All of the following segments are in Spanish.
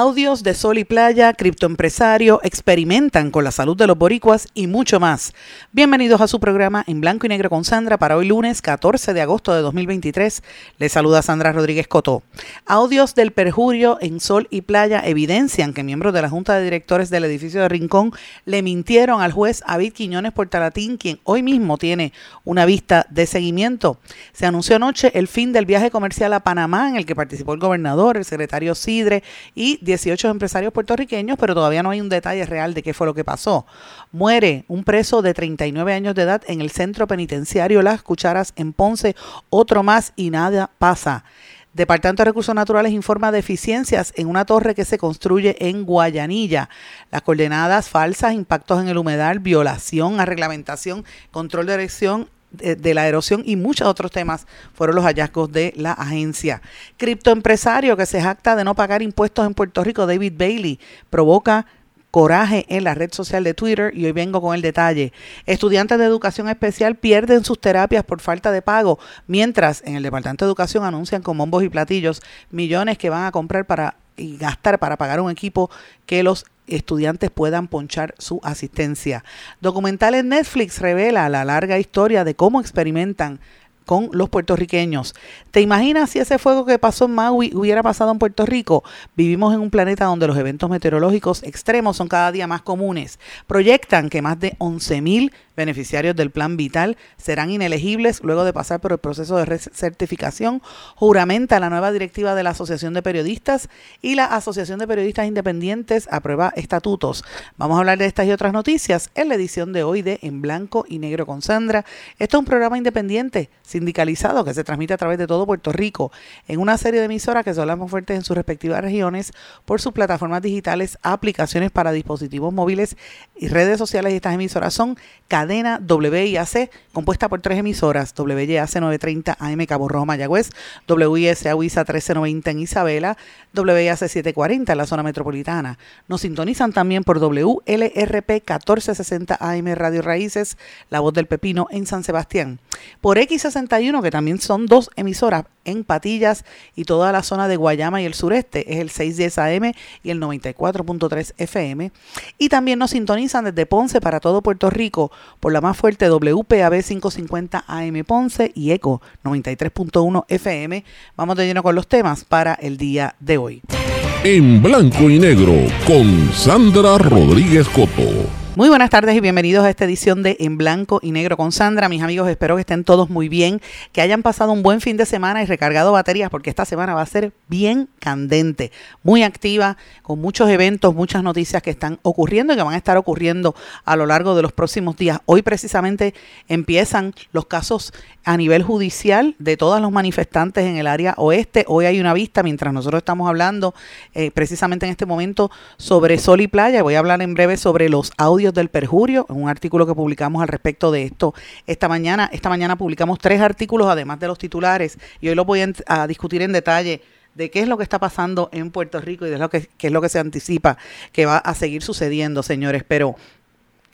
Audios de Sol y Playa, criptoempresario, experimentan con la salud de los boricuas y mucho más. Bienvenidos a su programa en blanco y negro con Sandra para hoy lunes 14 de agosto de 2023. Les saluda Sandra Rodríguez Cotó. Audios del perjurio en Sol y Playa evidencian que miembros de la Junta de Directores del edificio de Rincón le mintieron al juez David Quiñones Portalatín, quien hoy mismo tiene una vista de seguimiento. Se anunció anoche el fin del viaje comercial a Panamá en el que participó el gobernador, el secretario Sidre y 18 empresarios puertorriqueños, pero todavía no hay un detalle real de qué fue lo que pasó. Muere un preso de 39 años de edad en el centro penitenciario Las Cucharas en Ponce, otro más y nada pasa. Departamento de Recursos Naturales informa deficiencias en una torre que se construye en Guayanilla. Las coordenadas falsas, impactos en el humedal, violación a reglamentación, control de erección de, la erosión y muchos otros temas fueron los hallazgos de la agencia. Criptoempresario que se jacta de no pagar impuestos en Puerto Rico, David Bailey, provoca coraje en la red social de Twitter y hoy vengo con el detalle. Estudiantes de educación especial pierden sus terapias por falta de pago, mientras en el Departamento de Educación anuncian con bombos y platillos millones que van a comprar para y gastar para pagar un equipo que los estudiantes puedan ponchar su asistencia. Documental en Netflix revela la larga historia de cómo experimentan con los puertorriqueños. ¿Te imaginas si ese fuego que pasó en Maui hubiera pasado en Puerto Rico? Vivimos en un planeta donde los eventos meteorológicos extremos son cada día más comunes. Proyectan que más de 11.000 beneficiarios del Plan Vital serán inelegibles luego de pasar por el proceso de certificación. Juramenta la nueva directiva de la Asociación de Periodistas y la Asociación de Periodistas Independientes aprueba estatutos. Vamos a hablar de estas y otras noticias en la edición de hoy de En Blanco y Negro con Sandra. Esto es un programa independiente sindicalizado que se transmite a través de todo Puerto Rico en una serie de emisoras que son las más fuertes en sus respectivas regiones por sus plataformas digitales, aplicaciones para dispositivos móviles y redes sociales. Y estas emisoras son cadena WIAC, compuesta por tres emisoras, WIAC 930 AM Cabo Rojo Mayagüez, WISA UISA 1390 en Isabela, WIAC 740 en la zona metropolitana. Nos sintonizan también por WLRP 1460 AM Radio Raíces, La Voz del Pepino en San Sebastián. Por X61, que también son dos emisoras en Patillas y toda la zona de Guayama y el sureste, es el 610 AM y el 94.3 FM. Y también nos sintonizan desde Ponce para todo Puerto Rico por la más fuerte WPAB 550 AM Ponce y ECO 93.1 FM. Vamos de lleno con los temas para el día de hoy. En blanco y negro con Sandra Rodríguez Coto. Muy buenas tardes y bienvenidos a esta edición de En Blanco y Negro con Sandra. Mis amigos, espero que estén todos muy bien, que hayan pasado un buen fin de semana y recargado baterías porque esta semana va a ser bien candente, muy activa, con muchos eventos, muchas noticias que están ocurriendo y que van a estar ocurriendo a lo largo de los próximos días. Hoy precisamente empiezan los casos a nivel judicial de todos los manifestantes en el área oeste. Hoy hay una vista mientras nosotros estamos hablando eh, precisamente en este momento sobre Sol y Playa. Voy a hablar en breve sobre los audios del perjurio, un artículo que publicamos al respecto de esto esta mañana. Esta mañana publicamos tres artículos, además de los titulares, y hoy los voy a, discutir en detalle de qué es lo que está pasando en Puerto Rico y de lo que, qué es lo que se anticipa que va a seguir sucediendo, señores. Pero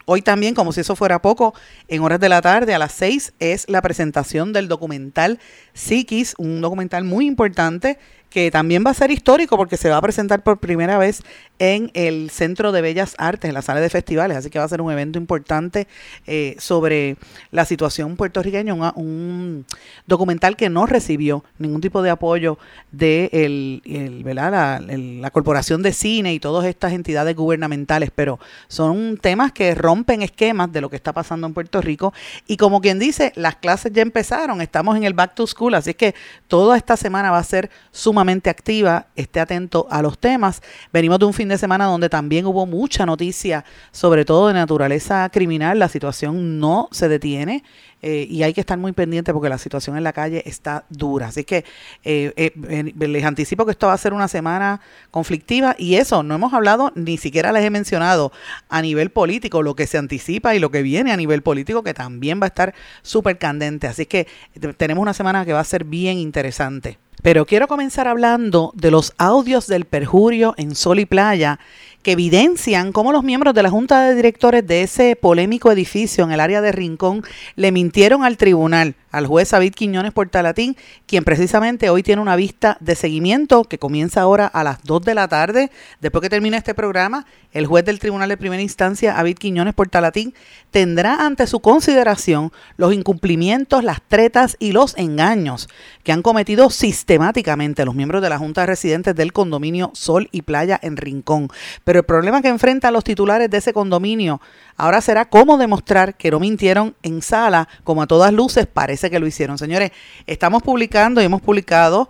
Hoy también, como si eso fuera poco, en horas de la tarde a las seis es la presentación del documental Psiquis, un documental muy importante que también va a ser histórico porque se va a presentar por primera vez en el Centro de Bellas Artes, en la sala de festivales, así que va a ser un evento importante eh, sobre la situación puertorriqueña, un, documental que no recibió ningún tipo de apoyo de el, La, la, Corporación de Cine y todas estas entidades gubernamentales, pero son temas que rompen esquemas de lo que está pasando en Puerto Rico. Y como quien dice, las clases ya empezaron, estamos en el Back to School, así que toda esta semana va a ser sumamente activa, esté atento a los temas. Venimos de un fin de semana donde también hubo mucha noticia, sobre todo de naturaleza criminal. La situación no se detiene. Eh, y hay que estar muy pendiente porque la situación en la calle está dura. Así que eh, eh, les anticipo que esto va a ser una semana conflictiva y eso, no hemos hablado, ni siquiera les he mencionado a nivel político lo que se anticipa y lo que viene a nivel político que también va a estar súper candente. Así que tenemos una semana que va a ser bien interesante. Pero quiero comenzar hablando de los audios del perjurio en Sol y Playa que evidencian cómo los miembros de la Junta de Directores de ese polémico edificio en el área de Rincón le mintieron al tribunal al juez David Quiñones Portalatín, quien precisamente hoy tiene una vista de seguimiento que comienza ahora a las 2 de la tarde. Después que termine este programa, el juez del Tribunal de Primera Instancia, David Quiñones Portalatín, tendrá ante su consideración los incumplimientos, las tretas y los engaños que han cometido sistemáticamente los miembros de la Junta de Residentes del condominio Sol y Playa en Rincón. Pero el problema que enfrentan los titulares de ese condominio ahora será cómo demostrar que no mintieron en sala, como a todas luces parece que lo hicieron. Señores, estamos publicando y hemos publicado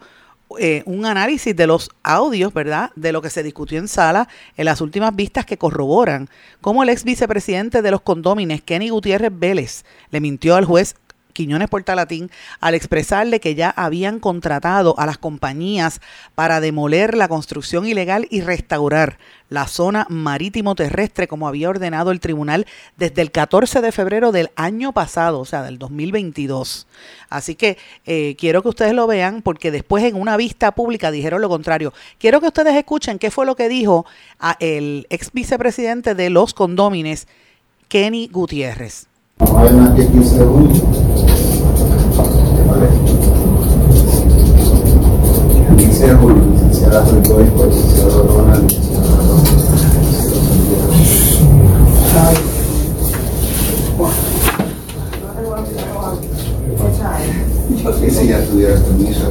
eh, un análisis de los audios, ¿verdad? De lo que se discutió en sala en las últimas vistas que corroboran cómo el ex vicepresidente de los condómines, Kenny Gutiérrez Vélez, le mintió al juez Quiñones Portalatín al expresarle que ya habían contratado a las compañías para demoler la construcción ilegal y restaurar la zona marítimo terrestre como había ordenado el tribunal desde el 14 de febrero del año pasado, o sea, del 2022. Así que eh, quiero que ustedes lo vean porque después en una vista pública dijeron lo contrario. Quiero que ustedes escuchen qué fue lo que dijo el ex vicepresidente de los condómines, Kenny Gutiérrez. Licenciada Julio, licenciada Julio, licenciado Ronald, que si ya tuvieras permiso,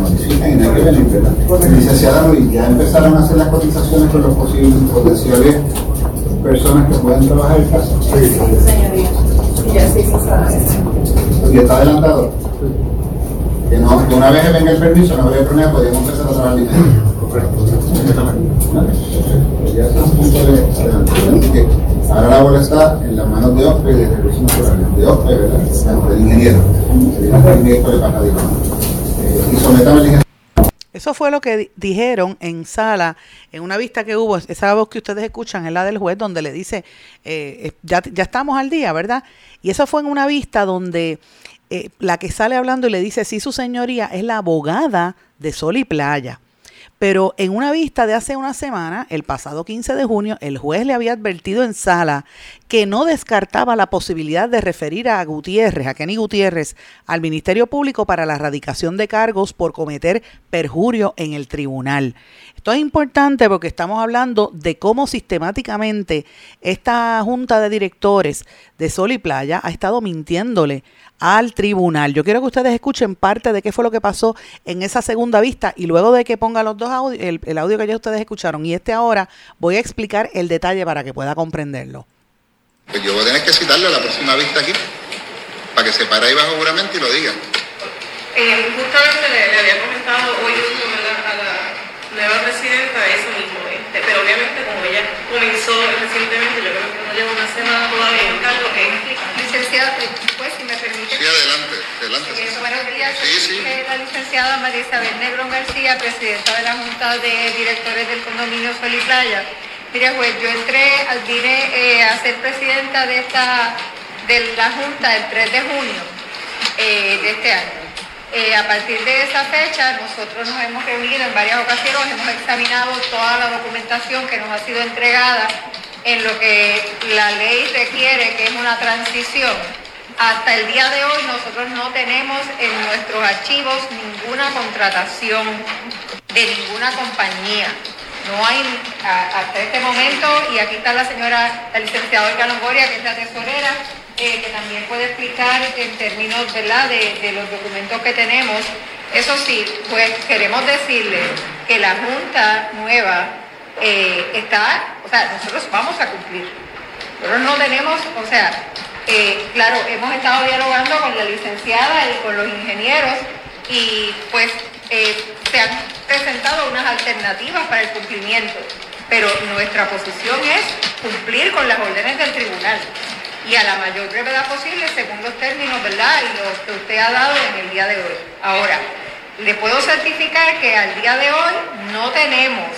notifican y no hay que venir, ¿verdad? Licenciada Luis, ya empezaron a hacer las cotizaciones con los posibles potenciales personas que pueden trabajar en casa. Sí, señoría. Ya se hizo ¿Y está adelantado? Que, no, que una vez que venga el permiso, no habría problema, podríamos empezar a trabajar dinero. Correcto. Ya está a punto de ahora la bola está en las manos de OPE de Recursos Naturales, de OPE, ¿verdad? Del ingeniero. El ingeniero de. Eh, y sometamos el ingeniero. Eso fue lo que dijeron en sala, en una vista que hubo, esa voz que ustedes escuchan es la del juez, donde le dice, eh, ya, ya estamos al día, ¿verdad? Y eso fue en una vista donde eh, la que sale hablando y le dice, sí, su señoría es la abogada de Sol y Playa. Pero en una vista de hace una semana, el pasado 15 de junio, el juez le había advertido en sala que no descartaba la posibilidad de referir a Gutiérrez, a Kenny Gutiérrez, al Ministerio Público para la erradicación de cargos por cometer perjurio en el tribunal. Esto es importante porque estamos hablando de cómo sistemáticamente esta junta de directores de Sol y Playa ha estado mintiéndole al tribunal. Yo quiero que ustedes escuchen parte de qué fue lo que pasó en esa segunda vista y luego de que ponga los dos audios, el, audio que ya ustedes escucharon y este ahora, voy a explicar el detalle para que pueda comprenderlo. Pues yo voy a tener que citarle a la próxima vista aquí, para que se pare ahí bajo juramento y lo diga. Eh, justamente le, había comentado hoy a la nueva presidenta eso mismo, este, pero obviamente como ella comenzó recientemente, yo creo que no lleva una semana todavía en cargo, es licenciada, pues si me permite. Sí, adelante, adelante. Eh, buenos días, sí, sí. la licenciada María Isabel Negrón García, presidenta de la Junta de Directores del Condominio Sol y Playa. Mire, juez, yo entré, vine eh, a ser presidenta de esta de la Junta el 3 de junio eh, de este año. Eh, a partir de esa fecha, nosotros nos hemos reunido en varias ocasiones, hemos examinado toda la documentación que nos ha sido entregada en lo que la ley requiere, que es una transición. Hasta el día de hoy nosotros no tenemos en nuestros archivos ninguna contratación de ninguna compañía. No hay hasta este momento, y aquí está la señora, la licenciada Olga Longoria, que es la tesorera, eh, que también puede explicar en términos. De, los documentos que tenemos. Eso sí, pues queremos decirle que la Junta nueva eh, está, o sea, nosotros vamos a cumplir. Nosotros no tenemos, o sea, eh, claro, hemos estado dialogando con la licenciada y con los ingenieros y pues se han presentado unas alternativas para el cumplimiento, pero nuestra posición es cumplir con las órdenes del tribunal. Y a la mayor brevedad posible según los términos, ¿verdad? Y los que usted ha dado en el día de hoy. Ahora, le puedo certificar que al día de hoy no tenemos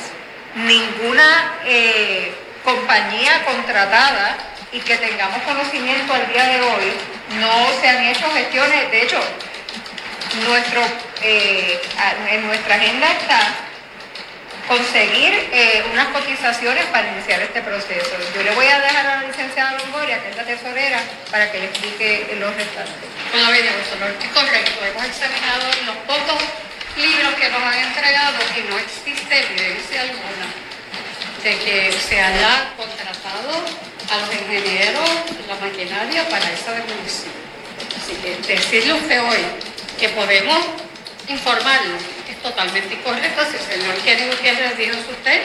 ninguna eh, compañía contratada y que tengamos conocimiento al día de hoy, no se han hecho gestiones, de hecho, nuestro, eh, en nuestra agenda está conseguir eh, unas cotizaciones para iniciar este proceso. Yo le voy a dejar a la licenciada Longoria, que es la tesorera, para que le explique los restantes. Bueno, bien, es correcto. Hemos examinado los pocos libros que nos han entregado y no existe evidencia alguna de que se haya contratado a los ingenieros, la maquinaria para esa demolición. Así que decirle usted hoy que podemos informarlo totalmente incorrecto. Si el señor Kenny Gutiérrez dijo eso usted,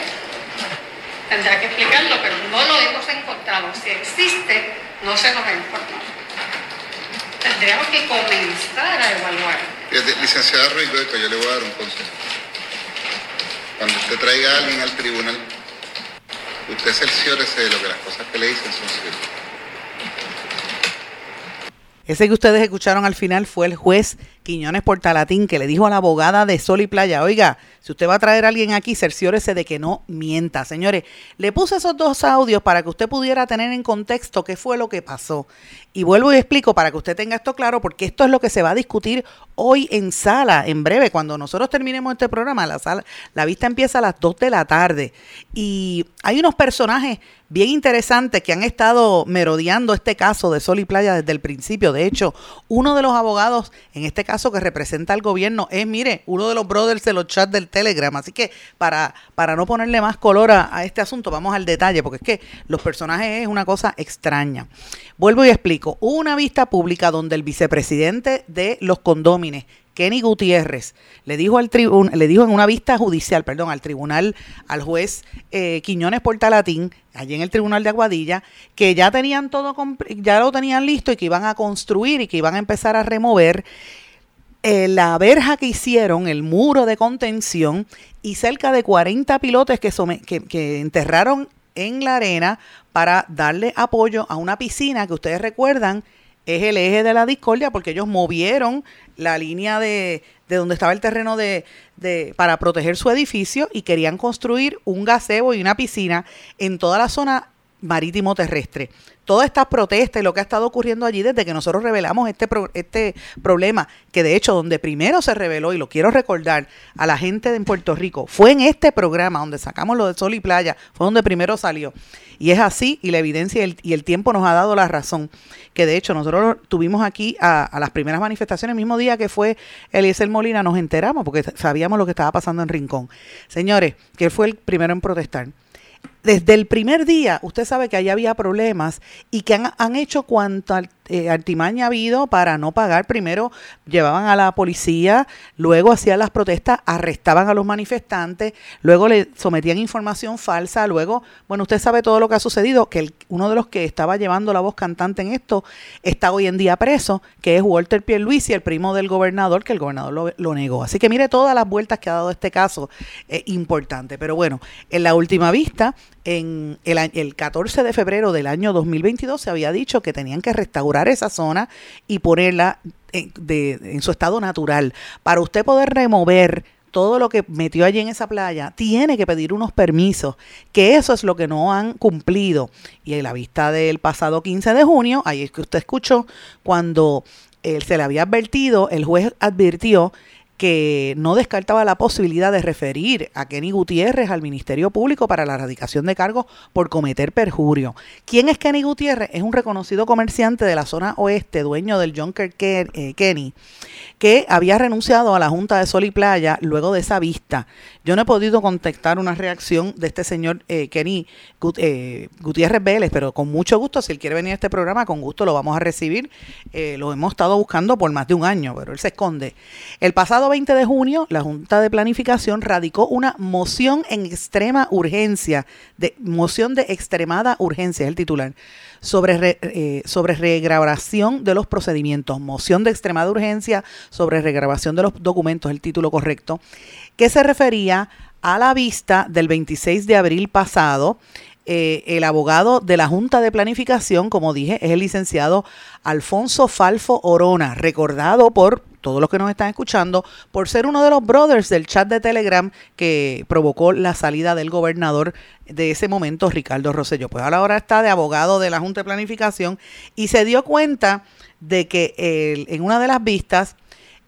tendrá que explicarlo, pero no lo hemos encontrado. Si existe, no se nos ha informado. Tendríamos que comenzar a evaluar. Licenciada Ruiz yo le voy a dar un consejo. Cuando usted traiga a alguien al tribunal, usted cerciórese de lo que las cosas que le dicen son ciertas. Ese que ustedes escucharon al final fue el juez Quiñones Portalatín que le dijo a la abogada de Sol y Playa, oiga, si usted va a traer a alguien aquí, cerciórese de que no mienta. Señores, le puse esos dos audios para que usted pudiera tener en contexto qué fue lo que pasó. Y vuelvo y explico para que usted tenga esto claro, porque esto es lo que se va a discutir hoy en sala, en breve, cuando nosotros terminemos este programa, la sala, la vista empieza a las 2 de la tarde. Y hay unos personajes bien interesantes que han estado merodeando este caso de Sol y Playa desde el principio. De hecho, uno de los abogados, en este caso que representa al gobierno, es, mire, uno de los brothers de los chats del Telegram. Así que para, para no ponerle más color a, a este asunto, vamos al detalle, porque es que los personajes es una cosa extraña. Vuelvo y explico. Hubo una vista pública donde el vicepresidente de los condómines, Kenny Gutiérrez le dijo al le dijo en una vista judicial, perdón, al tribunal, al juez eh, Quiñones Portalatín, allí en el tribunal de Aguadilla, que ya tenían todo, ya lo tenían listo y que iban a construir y que iban a empezar a remover eh, la verja que hicieron, el muro de contención y cerca de 40 pilotes que, que, enterraron en la arena para darle apoyo a una piscina que ustedes recuerdan es el eje de la discordia porque ellos movieron la línea de, de donde estaba el terreno de, de, para proteger su edificio y querían construir un gazebo y una piscina en toda la zona marítimo terrestre. Todas estas protestas y lo que ha estado ocurriendo allí desde que nosotros revelamos este, este problema, que de hecho donde primero se reveló, y lo quiero recordar a la gente de Puerto Rico, fue en este programa donde sacamos lo de Sol y Playa, fue donde primero salió. Y es así, y la evidencia y el, tiempo nos ha dado la razón, que de hecho nosotros tuvimos aquí a, a las primeras manifestaciones, el mismo día que fue Eliezer Molina, nos enteramos porque sabíamos lo que estaba pasando en Rincón. Señores, que fue el primero en protestar desde el primer día usted sabe que ahí había problemas y que han, han hecho cuanta eh, artimaña ha habido para no pagar. Primero llevaban a la policía, luego hacían las protestas, arrestaban a los manifestantes, luego le sometían información falsa, luego, bueno, usted sabe todo lo que ha sucedido, que uno de los que estaba llevando la voz cantante en esto está hoy en día preso, que es Walter Pierluisi, el primo del gobernador, que el gobernador lo, lo negó. Así que mire todas las vueltas que ha dado este caso, es importante. Pero bueno, en la última vista, en el, el 14 de febrero del año 2022 se había dicho que tenían que restaurar esa zona y ponerla en, de, en su estado natural. Para usted poder remover todo lo que metió allí en esa playa, tiene que pedir unos permisos, que eso es lo que no han cumplido. Y en la vista del pasado 15 de junio, ahí es que usted escuchó, cuando eh, se le había advertido, el juez advirtió que no descartaba la posibilidad de referir a Kenny Gutiérrez al Ministerio Público para la erradicación de cargos por cometer perjurio. ¿Quién es Kenny Gutiérrez? Es un reconocido comerciante de la zona oeste, dueño del Junker eh, Kenny, que había renunciado a la Junta de Sol y Playa luego de esa vista. Yo no he podido contactar una reacción de este señor eh, Kenny eh, Gutiérrez Vélez, pero con mucho gusto, si él quiere venir a este programa, con gusto lo vamos a recibir. lo hemos estado buscando por más de un año, pero él se esconde. El pasado 20 de junio, la Junta de Planificación radicó una moción en extrema urgencia, de moción de extremada urgencia, es el titular, sobre, eh, sobre regrabación de los procedimientos, moción de extremada urgencia sobre regrabación de los documentos, el título correcto, que se refería a la vista del 26 de abril pasado eh, el abogado de la Junta de Planificación, como dije, es el licenciado Alfonso Falfo Orona, recordado por todos los que nos están escuchando, por ser uno de los brothers del chat de Telegram que provocó la salida del gobernador de ese momento, Ricardo Rosselló. Pues ahora está de abogado de la Junta de Planificación y se dio cuenta de que en una de las vistas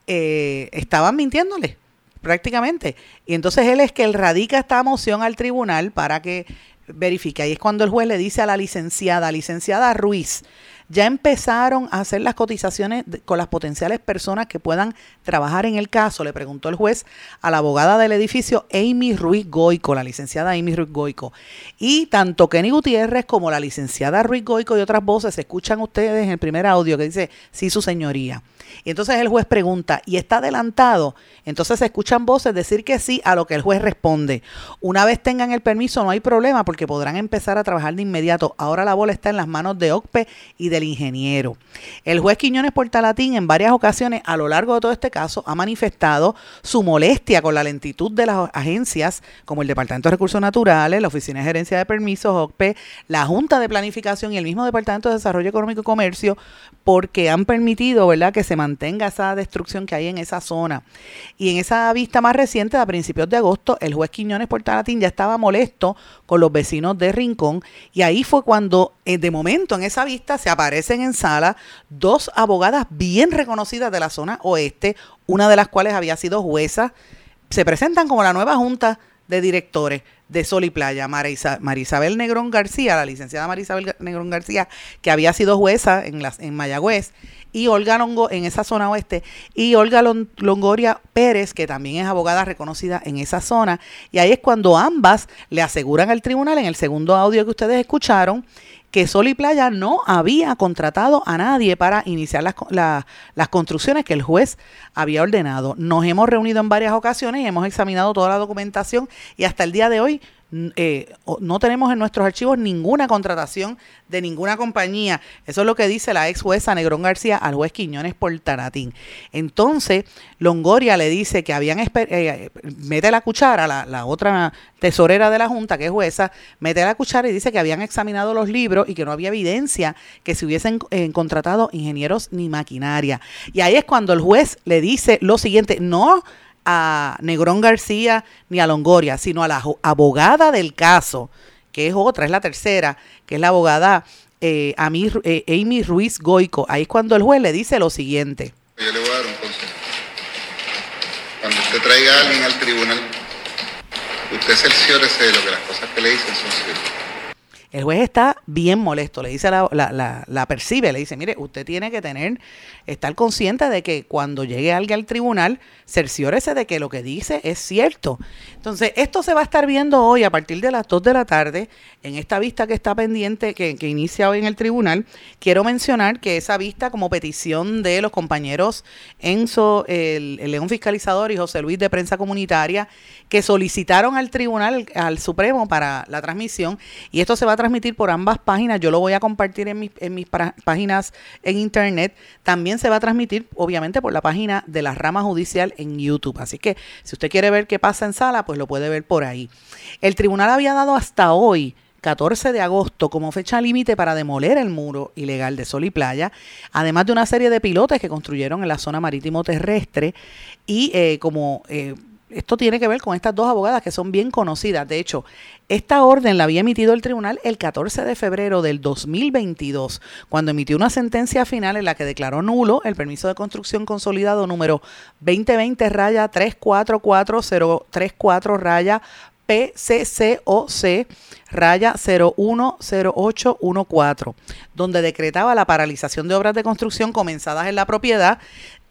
eh, estaban mintiéndole prácticamente. Y entonces él es que radica esta moción al tribunal para que verifique. Ahí es cuando el juez le dice a la licenciada, licenciada Ruiz, ya empezaron a hacer las cotizaciones con las potenciales personas que puedan trabajar en el caso, le preguntó el juez a la abogada del edificio Amy Ruiz Goico, la licenciada Amy Ruiz Goico. Y tanto Kenny Gutiérrez como la licenciada Ruiz Goico y otras voces escuchan ustedes en el primer audio que dice, sí, su señoría. Y entonces el juez pregunta, ¿y está adelantado? Entonces se escuchan voces decir que sí a lo que el juez responde. Una vez tengan el permiso no hay problema porque podrán empezar a trabajar de inmediato. Ahora la bola está en las manos de OCPE y del ingeniero. El juez Quiñones Portalatín en varias ocasiones a lo largo de todo este caso ha manifestado su molestia con la lentitud de las agencias como el Departamento de Recursos Naturales, la Oficina de Gerencia de Permisos, OCPE, la Junta de Planificación y el mismo Departamento de Desarrollo Económico y Comercio porque han permitido, ¿verdad?, que se mantenga esa destrucción que hay en esa zona. Y en esa vista más reciente, a principios de agosto, el juez Quiñones Portalatín ya estaba molesto con los vecinos de Rincón y ahí fue cuando, eh, de momento, en esa vista se aparecen en sala dos abogadas bien reconocidas de la zona oeste, una de las cuales había sido jueza, se presentan como la nueva junta de directores de Sol y Playa, Marisabel Negrón García, la licenciada Marisabel Negrón García, que había sido jueza en, las, en Mayagüez, y Olga Longo, en esa zona oeste, y Olga Longoria Pérez, que también es abogada reconocida en esa zona. Y ahí es cuando ambas le aseguran al tribunal, en el segundo audio que ustedes escucharon, que Sol y Playa no había contratado a nadie para iniciar las, las, construcciones que el juez había ordenado. Nos hemos reunido en varias ocasiones y hemos examinado toda la documentación y hasta el día de hoy eh, no tenemos en nuestros archivos ninguna contratación de ninguna compañía. Eso es lo que dice la ex jueza Negrón García al juez Quiñones por Taratín. Entonces, Longoria le dice que habían, eh, mete la cuchara, la, la, otra tesorera de la Junta, que es jueza, mete la cuchara y dice que habían examinado los libros y que no había evidencia que se hubiesen eh, contratado ingenieros ni maquinaria. Y ahí es cuando el juez le dice lo siguiente, no a Negrón García ni a Longoria, sino a la abogada del caso, que es otra, es la tercera, que es la abogada eh, eh, Amy Ruiz Goico. Ahí es cuando el juez le dice lo siguiente. Yo le voy a dar un consejo. Cuando usted traiga a alguien al tribunal, usted cerciórese de lo que las cosas que le dicen son ciertas. El juez está bien molesto, le dice la, la, la, percibe, le dice, mire, usted tiene que tener, estar consciente de que cuando llegue alguien al tribunal, cerciórese de que lo que dice es cierto. Entonces, esto se va a estar viendo hoy a partir de las 2 de la tarde, en esta vista que está pendiente, que, que inicia hoy en el tribunal. Quiero mencionar que esa vista, como petición de los compañeros Enzo, el, el León Fiscalizador y José Luis de Prensa Comunitaria, que solicitaron al tribunal, al Supremo, para la transmisión, y esto se va a transmitir por ambas páginas. Yo lo voy a compartir en mis, en mis páginas en internet. También se va a transmitir, obviamente, por la página de la rama judicial en YouTube. Así que si usted quiere ver qué pasa en sala, pues lo puede ver por ahí. El tribunal había dado hasta hoy 14 de agosto como fecha límite para demoler el muro ilegal de Sol y Playa, además de una serie de pilotes que construyeron en la zona marítimo terrestre y eh, como eh, esto tiene que ver con estas dos abogadas que son bien conocidas. De hecho, esta orden la había emitido el tribunal el 14 de febrero del 2022, cuando emitió una sentencia final en la que declaró nulo el permiso de construcción consolidado número 2020 raya 344034 raya PCCOC raya 010814, donde decretaba la paralización de obras de construcción comenzadas en la propiedad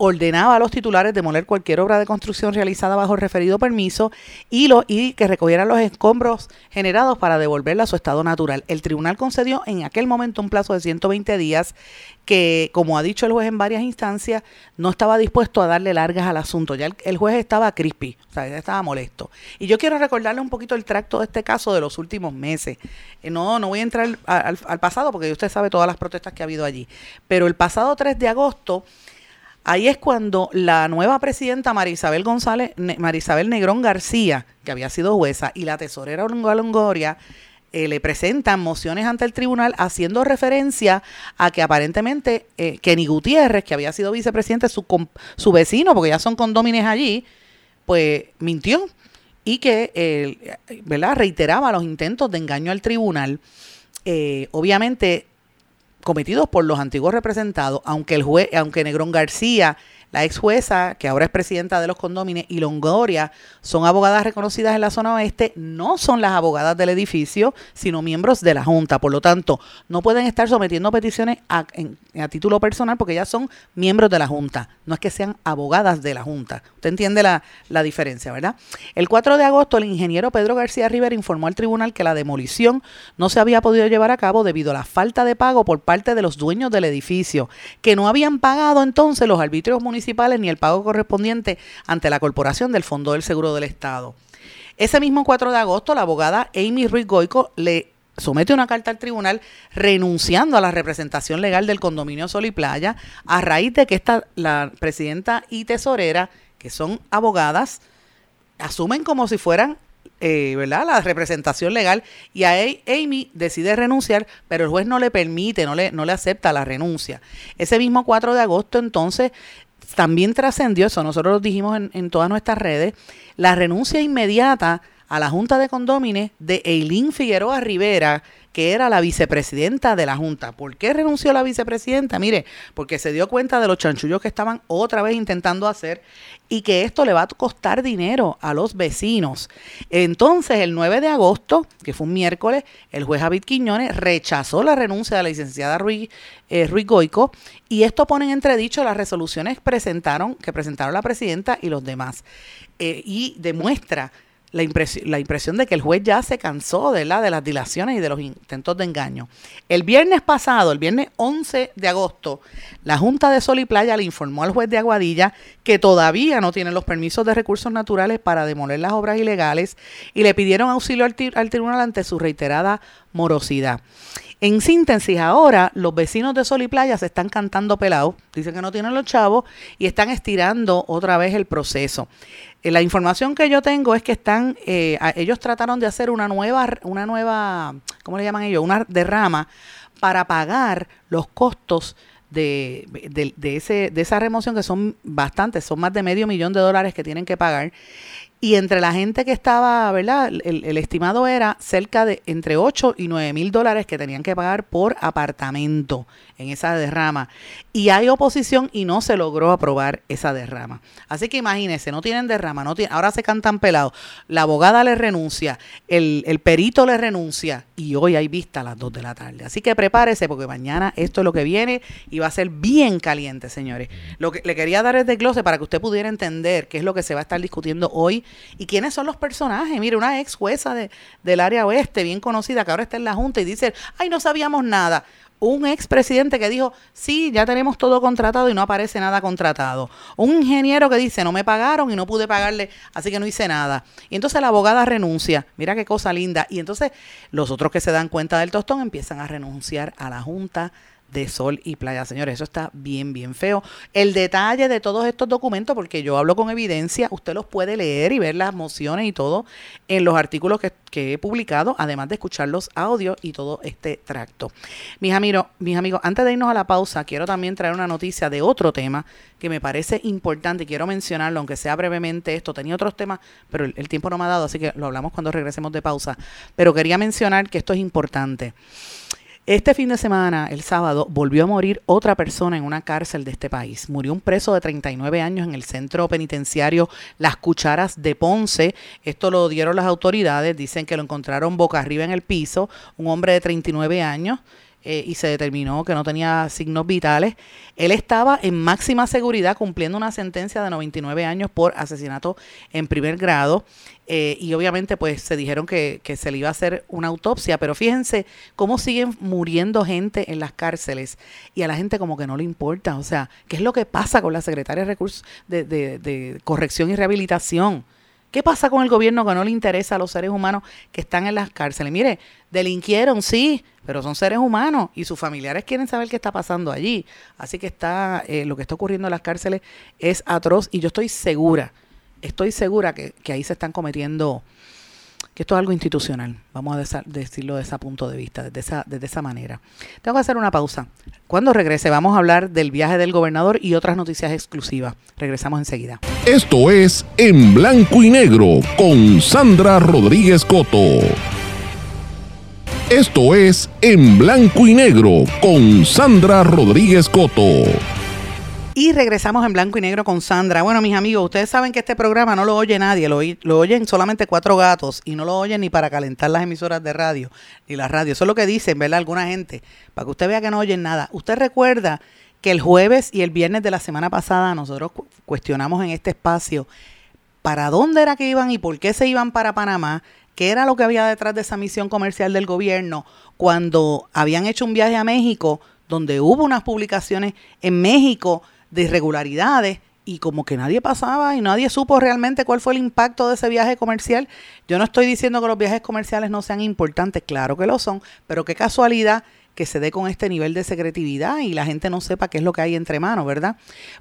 ordenaba a los titulares demoler cualquier obra de construcción realizada bajo referido permiso y, lo, y que recogieran los escombros generados para devolverla a su estado natural. El tribunal concedió en aquel momento un plazo de 120 días que, como ha dicho el juez en varias instancias, no estaba dispuesto a darle largas al asunto. Ya el, juez estaba crispy, o sea, estaba molesto. Y yo quiero recordarle un poquito el tracto de este caso de los últimos meses. Eh, no, no voy a entrar al, pasado porque usted sabe todas las protestas que ha habido allí. Pero el pasado 3 de agosto Ahí es cuando la nueva presidenta Marisabel González, Marisabel Negrón García, que había sido jueza, y la tesorera Longoria eh, le presentan mociones ante el tribunal haciendo referencia a que aparentemente eh, Kenny Gutiérrez, que había sido vicepresidente, su, su vecino, porque ya son condómines allí, pues mintió y que eh, ¿verdad? reiteraba los intentos de engaño al tribunal, obviamente cometidos por los antiguos representados, aunque el juez, aunque Negrón García la ex jueza, que ahora es presidenta de los condómines, y Longoria, son abogadas reconocidas en la zona oeste, no son las abogadas del edificio, sino miembros de la Junta. Por lo tanto, no pueden estar sometiendo peticiones a, a título personal porque ellas son miembros de la Junta. No es que sean abogadas de la Junta. Usted entiende la, la diferencia, ¿verdad? El 4 de agosto, el ingeniero Pedro García Rivera informó al tribunal que la demolición no se había podido llevar a cabo debido a la falta de pago por parte de los dueños del edificio, que no habían pagado entonces los arbitrios municipales ni el pago correspondiente ante la Corporación del Fondo del Seguro del Estado. Ese mismo 4 de agosto, la abogada Amy Ruiz Goico le somete una carta al tribunal renunciando a la representación legal del condominio Sol y Playa a raíz de que esta, la presidenta y tesorera, que son abogadas, asumen como si fueran eh, ¿verdad? la representación legal y a Amy decide renunciar, pero el juez no le permite, no le, no le acepta la renuncia. Ese mismo 4 de agosto entonces también trascendió, eso. Nosotros lo dijimos en, todas nuestras redes, la renuncia inmediata a la Junta de Condómines de Eileen Figueroa Rivera, que era la vicepresidenta de la Junta. ¿Por qué renunció la vicepresidenta? Mire, porque se dio cuenta de los chanchullos que estaban otra vez intentando hacer y que esto le va a costar dinero a los vecinos. Entonces, el 9 de agosto, que fue un miércoles, el juez David Quiñones rechazó la renuncia de la licenciada Ruiz, eh, Goico y esto pone en entredicho las resoluciones presentaron, que presentaron la presidenta y los demás. Eh, y demuestra la, impresión, de que el juez ya se cansó de, la, de las dilaciones y de los intentos de engaño. El viernes pasado, el viernes 11 de agosto, la Junta de Sol y Playa le informó al juez de Aguadilla que todavía no tiene los permisos de recursos naturales para demoler las obras ilegales y le pidieron auxilio al, al tribunal ante su reiterada morosidad. En síntesis, ahora los vecinos de Sol y Playa se están cantando pelados, dicen que no tienen los chavos y están estirando otra vez el proceso. Eh, la información que yo tengo es que están, eh, ellos trataron de hacer una nueva, una nueva, ¿cómo le llaman ellos? Una derrama para pagar los costos de, de, ese, de esa remoción, que son bastantes, son más de medio millón de dólares que tienen que pagar. Y entre la gente que estaba, ¿verdad? El, estimado era cerca de entre 8 y 9 mil dólares que tenían que pagar por apartamento en esa derrama. Y hay oposición y no se logró aprobar esa derrama. Así que imagínense, no tienen derrama, no tienen, ahora se cantan pelados. La abogada le renuncia, el, el perito le renuncia y hoy hay vista a las 2 de la tarde. Así que prepárese porque mañana esto es lo que viene y va a ser bien caliente, señores. Lo que le quería dar es de glose para que usted pudiera entender qué es lo que se va a estar discutiendo hoy ¿Y quiénes son los personajes? Mire, una ex jueza de, del área oeste, bien conocida, que ahora está en la Junta y dice, ay, no sabíamos nada un ex presidente que dijo, sí, ya tenemos todo contratado y no aparece nada contratado. Un ingeniero que dice, no me pagaron y no pude pagarle, así que no hice nada. Y entonces la abogada renuncia. Mira qué cosa linda. Y entonces los otros que se dan cuenta del tostón empiezan a renunciar a la Junta de sol y playa. Señores, eso está bien, bien feo. El detalle de todos estos documentos, porque yo hablo con evidencia, usted los puede leer y ver las mociones y todo en los artículos que, he publicado, además de escuchar los audios y todo este tracto. Mis amigos, mis amigos, antes de irnos a la pausa, quiero también traer una noticia de otro tema que me parece importante y quiero mencionarlo, aunque sea brevemente esto. Tenía otros temas, pero el tiempo no me ha dado, así que lo hablamos cuando regresemos de pausa. Pero quería mencionar que esto es importante. Este fin de semana, el sábado, volvió a morir otra persona en una cárcel de este país. Murió un preso de 39 años en el centro penitenciario Las Cucharas de Ponce. Esto lo dieron las autoridades. Dicen que lo encontraron boca arriba en el piso. Un hombre de 39 años. Eh, y se determinó que no tenía signos vitales. Él estaba en máxima seguridad cumpliendo una sentencia de 99 años por asesinato en primer grado eh, y obviamente pues se dijeron que, que, se le iba a hacer una autopsia, pero fíjense cómo siguen muriendo gente en las cárceles y a la gente como que no le importa, o sea, ¿qué es lo que pasa con la secretaria de Recursos de, de, de Corrección y Rehabilitación? ¿Qué pasa con el gobierno que no le interesa a los seres humanos que están en las cárceles? Mire, delinquieron, sí, pero son seres humanos y sus familiares quieren saber qué está pasando allí. Así que está, eh, lo que está ocurriendo en las cárceles es atroz y yo estoy segura, estoy segura que, ahí se están cometiendo que esto es algo institucional, vamos a decirlo desde ese punto de vista, desde esa, desde esa manera. Tengo que hacer una pausa. Cuando regrese vamos a hablar del viaje del gobernador y otras noticias exclusivas. Regresamos enseguida. Esto es En Blanco y Negro con Sandra Rodríguez Coto. Esto es En Blanco y Negro con Sandra Rodríguez Coto. Y regresamos en blanco y negro con Sandra. Bueno, mis amigos, ustedes saben que este programa no lo oye nadie, lo, lo, oyen solamente cuatro gatos y no lo oyen ni para calentar las emisoras de radio, ni la radio. Eso es lo que dicen, ¿verdad? Alguna gente, para que usted vea que no oyen nada. Usted recuerda que el jueves y el viernes de la semana pasada nosotros cuestionamos en este espacio para dónde era que iban y por qué se iban para Panamá, qué era lo que había detrás de esa misión comercial del gobierno cuando habían hecho un viaje a México donde hubo unas publicaciones en México de irregularidades y como que nadie pasaba y nadie supo realmente cuál fue el impacto de ese viaje comercial. Yo no estoy diciendo que los viajes comerciales no sean importantes, claro que lo son, pero qué casualidad que se dé con este nivel de secretividad y la gente no sepa qué es lo que hay entre manos, ¿verdad?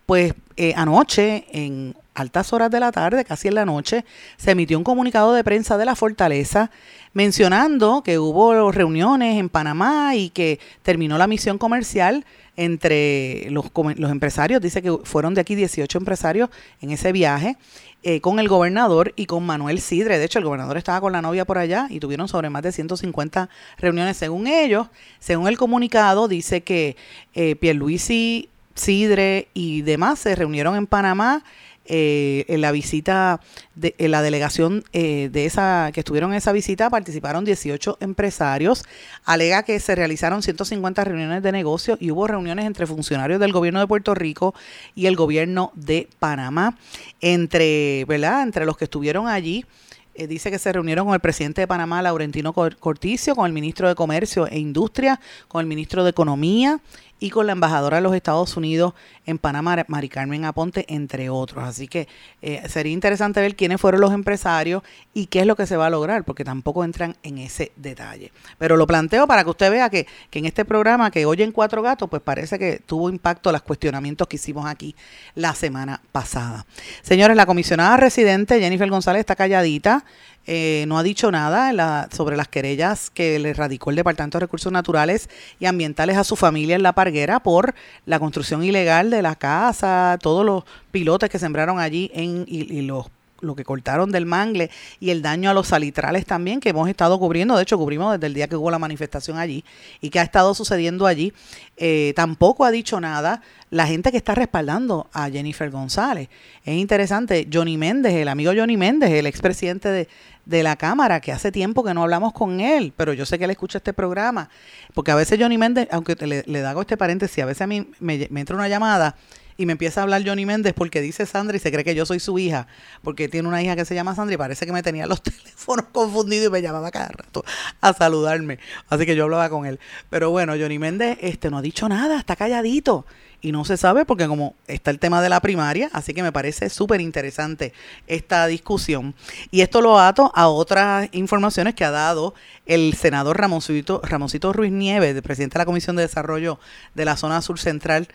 Pues eh, anoche, en altas horas de la tarde, casi en la noche, se emitió un comunicado de prensa de la Fortaleza mencionando que hubo reuniones en Panamá y que terminó la misión comercial entre los, empresarios. Dice que fueron de aquí 18 empresarios en ese viaje. Eh, con el gobernador y con Manuel Sidre. De hecho, el gobernador estaba con la novia por allá y tuvieron sobre más de 150 reuniones. Según ellos, según el comunicado, dice que eh, Pierluisi, Sidre y demás se reunieron en Panamá eh, en la visita, de, en la delegación eh, de esa que estuvieron en esa visita participaron 18 empresarios. Alega que se realizaron 150 reuniones de negocio y hubo reuniones entre funcionarios del gobierno de Puerto Rico y el gobierno de Panamá. Entre, ¿verdad? Entre los que estuvieron allí. Eh, dice que se reunieron con el presidente de Panamá, Laurentino Corticio, con el ministro de Comercio e Industria, con el ministro de Economía y con la embajadora de los Estados Unidos en Panamá, Mari Carmen Aponte, entre otros. Así que eh, sería interesante ver quiénes fueron los empresarios y qué es lo que se va a lograr, porque tampoco entran en ese detalle. Pero lo planteo para que usted vea que, que en este programa que oyen cuatro gatos, pues parece que tuvo impacto los cuestionamientos que hicimos aquí la semana pasada. Señores, la comisionada residente Jennifer González está calladita. Eh, no ha dicho nada sobre las querellas que le radicó el Departamento de Recursos Naturales y Ambientales a su familia en La Parguera por la construcción ilegal de la casa, todos los pilotes que sembraron allí en, y, los lo que cortaron del mangle y el daño a los salitrales también que hemos estado cubriendo, de hecho cubrimos desde el día que hubo la manifestación allí y que ha estado sucediendo allí, eh, tampoco ha dicho nada la gente que está respaldando a Jennifer González. Es interesante, Johnny Méndez, el amigo Johnny Méndez, el expresidente de, de la Cámara, que hace tiempo que no hablamos con él, pero yo sé que él escucha este programa, porque a veces Johnny Méndez, aunque le, le hago este paréntesis, a veces a mí me, me entra una llamada y me empieza a hablar Johnny Méndez porque dice Sandra y se cree que yo soy su hija, porque tiene una hija que se llama Sandra y parece que me tenía los teléfonos confundidos y me llamaba cada rato a saludarme. Así que yo hablaba con él. Pero bueno, Johnny Méndez este, no ha dicho nada, está calladito y no se sabe porque como está el tema de la primaria, así que me parece súper interesante esta discusión. Y esto lo ato a otras informaciones que ha dado el senador Ramoncito, Ramoncito Ruiz Nieves, presidente de la Comisión de Desarrollo de la Zona Sur Central.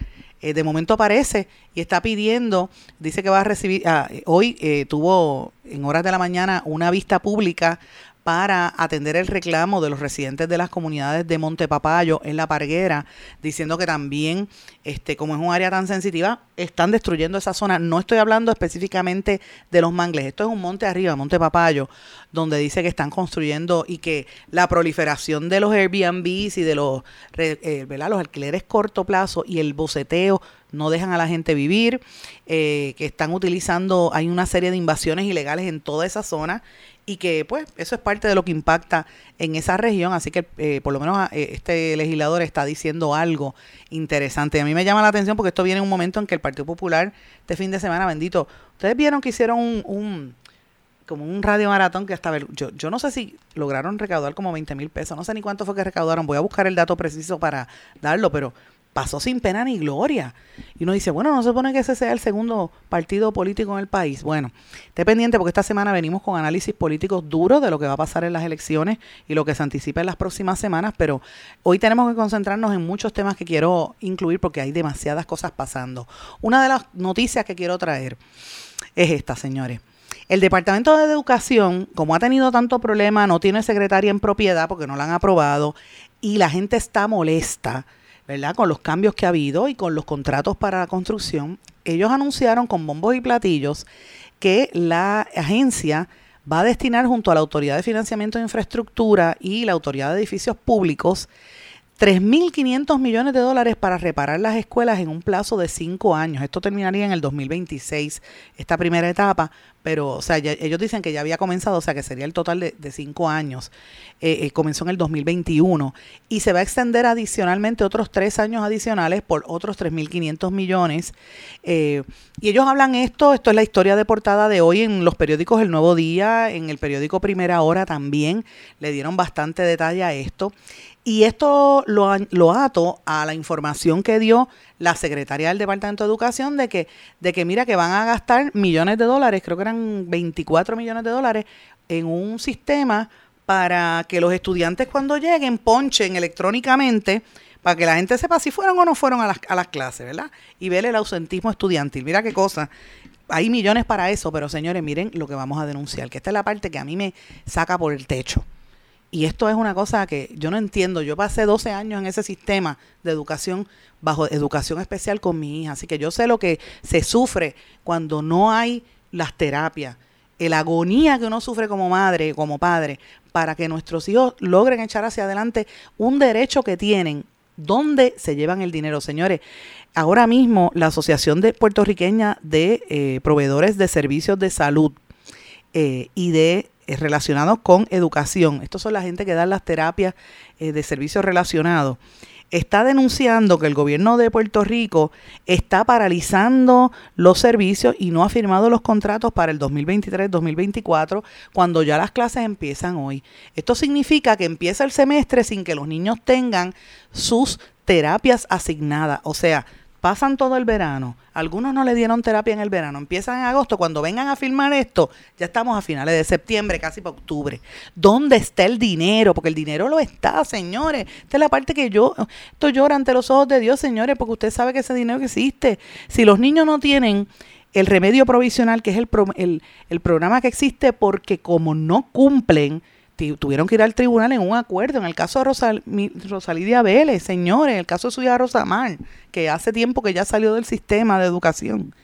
Eh, de momento aparece y está pidiendo, dice que va a recibir, ah, hoy eh, tuvo en horas de la mañana una vista pública para atender el reclamo de los residentes de las comunidades de Monte Papayo en La Parguera, diciendo que también, este, como es un área tan sensitiva, están destruyendo esa zona. No estoy hablando específicamente de los mangles, esto es un monte arriba, Monte Papayo, donde dice que están construyendo y que la proliferación de los Airbnbs y de los, eh, los alquileres corto plazo y el boceteo no dejan a la gente vivir, eh, que están utilizando, hay una serie de invasiones ilegales en toda esa zona y que pues eso es parte de lo que impacta en esa región, así que eh, por lo menos eh, este legislador está diciendo algo interesante. A mí me llama la atención porque esto viene en un momento en que el Partido Popular este fin de semana, bendito, ustedes vieron que hicieron un, como un radio maratón que hasta yo, yo no sé si lograron recaudar como 20 mil pesos, no sé ni cuánto fue que recaudaron, voy a buscar el dato preciso para darlo, pero pasó sin pena ni gloria. Y uno dice, bueno, no se supone que ese sea el segundo partido político en el país. Bueno, esté pendiente porque esta semana venimos con análisis políticos duros de lo que va a pasar en las elecciones y lo que se anticipa en las próximas semanas, pero hoy tenemos que concentrarnos en muchos temas que quiero incluir porque hay demasiadas cosas pasando. Una de las noticias que quiero traer es esta, señores. El Departamento de Educación, como ha tenido tanto problema, no tiene secretaria en propiedad porque no la han aprobado y la gente está molesta, ¿verdad? Con los cambios que ha habido y con los contratos para la construcción. Ellos anunciaron con bombos y platillos que la agencia va a destinar junto a la Autoridad de Financiamiento de Infraestructura y la Autoridad de Edificios Públicos 3.500 millones de dólares para reparar las escuelas en un plazo de cinco años. Esto terminaría en el 2026, esta primera etapa, pero, o sea, ellos dicen que ya había comenzado, o sea, que sería el total de, cinco años. Eh, eh, comenzó en el 2021 y se va a extender adicionalmente otros tres años adicionales por otros 3.500 millones. Eh, y ellos hablan esto, esto es la historia de portada de hoy en los periódicos El Nuevo Día, en el periódico Primera Hora también, le dieron bastante detalle a esto. Y esto lo, lo, ato a la información que dio la secretaria del Departamento de Educación de que, de que mira que van a gastar millones de dólares, creo que eran 24 millones de dólares, en un sistema para que los estudiantes cuando lleguen ponchen electrónicamente para que la gente sepa si fueron o no fueron a las, a las clases, ¿verdad? Y ver el ausentismo estudiantil. Mira qué cosa. Hay millones para eso, pero señores, miren lo que vamos a denunciar, que esta es la parte que a mí me saca por el techo. Y esto es una cosa que yo no entiendo. Yo pasé 12 años en ese sistema de educación, bajo educación especial con mi hija. Así que yo sé lo que se sufre cuando no hay las terapias. La agonía que uno sufre como madre, como padre, para que nuestros hijos logren echar hacia adelante un derecho que tienen. ¿Dónde se llevan el dinero? Señores, ahora mismo la Asociación de Puertorriqueña de eh, Proveedores de Servicios de Salud eh, y de relacionados con educación, estos son la gente que da las terapias eh, de servicios relacionados, está denunciando que el gobierno de Puerto Rico está paralizando los servicios y no ha firmado los contratos para el 2023-2024 cuando ya las clases empiezan hoy. Esto significa que empieza el semestre sin que los niños tengan sus terapias asignadas, o sea, pasan todo el verano, algunos no le dieron terapia en el verano, empiezan en agosto, cuando vengan a filmar esto, ya estamos a finales de septiembre, casi para octubre. ¿Dónde está el dinero? Porque el dinero lo está, señores. Esta es la parte que yo, esto llora ante los ojos de Dios, señores, porque usted sabe que ese dinero existe. Si los niños no tienen el remedio provisional, que es el, el, el programa que existe, porque como no cumplen, tuvieron que ir al tribunal en un acuerdo. En el caso de Rosal, Vélez, señores, en el caso de su hija Rosamar, que hace tiempo que ya salió del sistema de educación.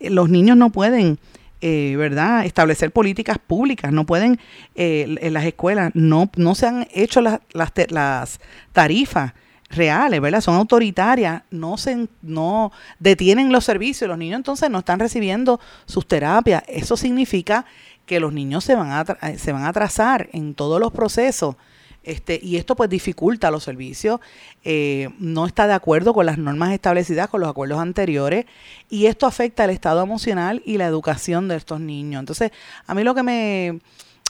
Eh, los niños no pueden, eh, ¿verdad?, establecer políticas públicas, no pueden, eh, en las escuelas, no, no se han hecho las, las, las tarifas reales, ¿verdad? Son autoritarias, no se no detienen los servicios, los niños entonces no están recibiendo sus terapias. Eso significa que los niños se van a, se van atrasar en todos los procesos. Este, y esto pues dificulta los servicios, eh, no está de acuerdo con las normas establecidas, con los acuerdos anteriores, y esto afecta el estado emocional y la educación de estos niños. Entonces, a mí lo que me,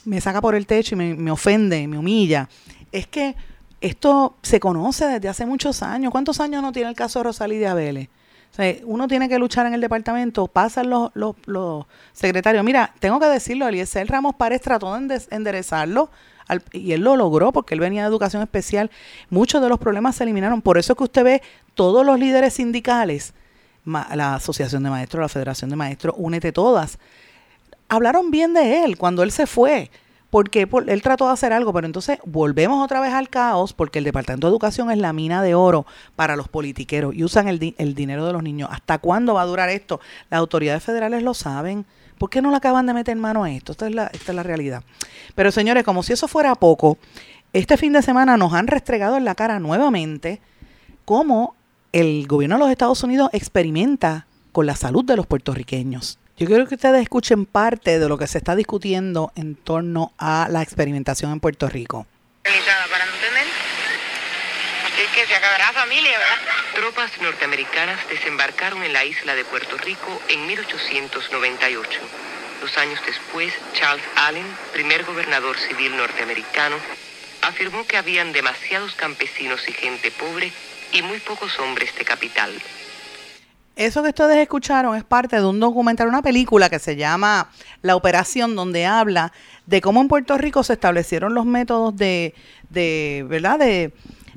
me saca por el techo y me, me ofende, me humilla, es que esto se conoce desde hace muchos años. ¿Cuántos años no tiene el caso de Rosalía Vélez? Uno tiene que luchar en el departamento, pasan los, los, los secretarios. Mira, tengo que decirlo, Eliezer Ramos Párez trató de enderezarlo y él lo logró porque él venía de educación especial. Muchos de los problemas se eliminaron. Por eso que usted ve todos los líderes sindicales, la Asociación de Maestros, la Federación de Maestros, únete todas, hablaron bien de él cuando él se fue porque él trató de hacer algo, pero entonces volvemos otra vez al caos porque el Departamento de Educación es la mina de oro para los politiqueros y usan el, dinero de los niños. ¿Hasta cuándo va a durar esto? Las autoridades federales lo saben. ¿Por qué no le acaban de meter mano a esto? Esta es, la, esta es la realidad. Pero señores, como si eso fuera poco, este fin de semana nos han restregado en la cara nuevamente cómo el gobierno de los Estados Unidos experimenta con la salud de los puertorriqueños. Yo quiero que ustedes escuchen parte de lo que se está discutiendo en torno a la experimentación en Puerto Rico. Para no tener, que se acabará familia, ¿verdad? Tropas norteamericanas desembarcaron en la isla de Puerto Rico en 1898. Dos años después, Charles Allen, primer gobernador civil norteamericano, afirmó que habían demasiados campesinos y gente pobre y muy pocos hombres de capital. Eso que ustedes escucharon es parte de un documental, una película que se llama La Operación, donde habla de cómo en Puerto Rico se establecieron los métodos de, de ¿verdad? De,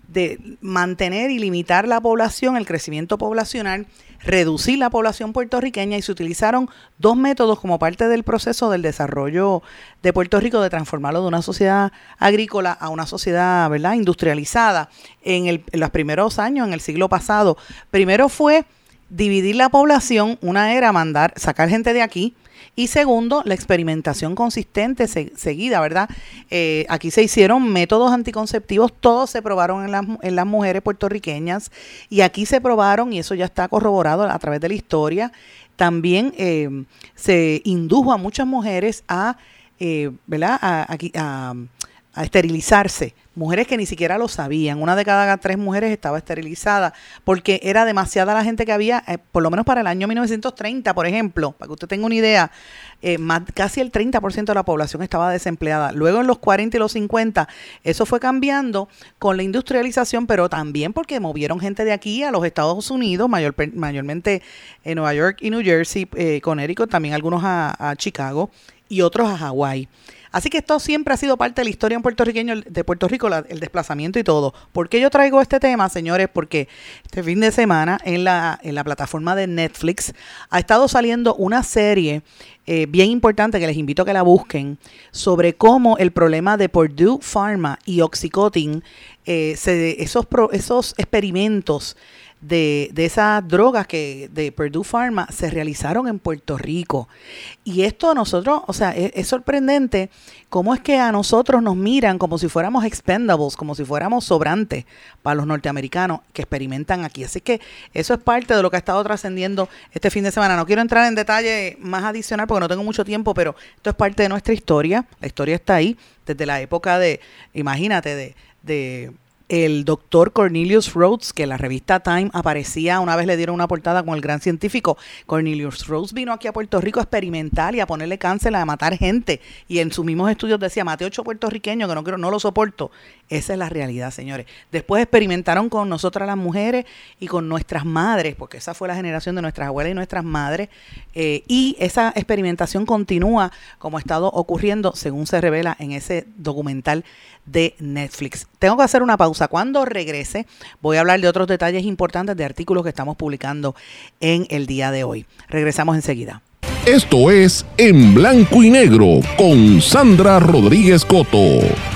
de mantener y limitar la población, el crecimiento poblacional, reducir la población puertorriqueña y se utilizaron dos métodos como parte del proceso del desarrollo de Puerto Rico de transformarlo de una sociedad agrícola a una sociedad ¿verdad? industrializada en, el, en los primeros años, en el siglo pasado. Primero fue dividir la población, una era mandar, sacar gente de aquí, y segundo, la experimentación consistente seguida, ¿verdad? Eh, aquí se hicieron métodos anticonceptivos, todos se probaron en las, en mujeres puertorriqueñas y aquí se probaron, y eso ya está corroborado a través de la historia, también eh, se indujo a muchas mujeres a, eh, ¿verdad? a, a esterilizarse mujeres que ni siquiera lo sabían. Una de cada tres mujeres estaba esterilizada porque era demasiada la gente que había, eh, por lo menos para el año 1930, por ejemplo, para que usted tenga una idea, eh, más, casi el 30% de la población estaba desempleada. Luego en los 40 y los 50, eso fue cambiando con la industrialización, pero también porque movieron gente de aquí a los Estados Unidos, mayor, mayormente en Nueva York y New Jersey, eh, Connecticut, también algunos a, a Chicago y otros a Hawái. Así que esto siempre ha sido parte de la historia en puertorriqueño, de Puerto Rico, el desplazamiento y todo. ¿Por qué yo traigo este tema, señores? Porque este fin de semana en la, en la plataforma de Netflix ha estado saliendo una serie eh, bien importante que les invito a que la busquen sobre cómo el problema de Purdue Pharma y Oxycontin, eh, se, esos, esos experimentos de, de esas drogas que de Purdue Pharma se realizaron en Puerto Rico. Y esto a nosotros, o sea, es, sorprendente cómo es que a nosotros nos miran como si fuéramos expendables, como si fuéramos sobrantes para los norteamericanos que experimentan aquí. Así que eso es parte de lo que ha estado trascendiendo este fin de semana. No quiero entrar en detalle más adicional porque no tengo mucho tiempo, pero esto es parte de nuestra historia. La historia está ahí desde la época de, imagínate, de, de el doctor Cornelius Rhodes, que la revista Time aparecía, una vez le dieron una portada con el gran científico. Cornelius Rhodes vino aquí a Puerto Rico a experimentar y a ponerle cáncer, a matar gente. Y en sus mismos estudios decía, mate ocho puertorriqueños que no quiero, no lo soporto. Esa es la realidad, señores. Después experimentaron con nosotras las mujeres y con nuestras madres, porque esa fue la generación de nuestras abuelas y nuestras madres. Eh, y esa experimentación continúa como ha estado ocurriendo, según se revela en ese documental de Netflix. Tengo que hacer una pausa. Cuando regrese voy a hablar de otros detalles importantes de artículos que estamos publicando en el día de hoy. Regresamos enseguida. Esto es En Blanco y Negro con Sandra Rodríguez Coto.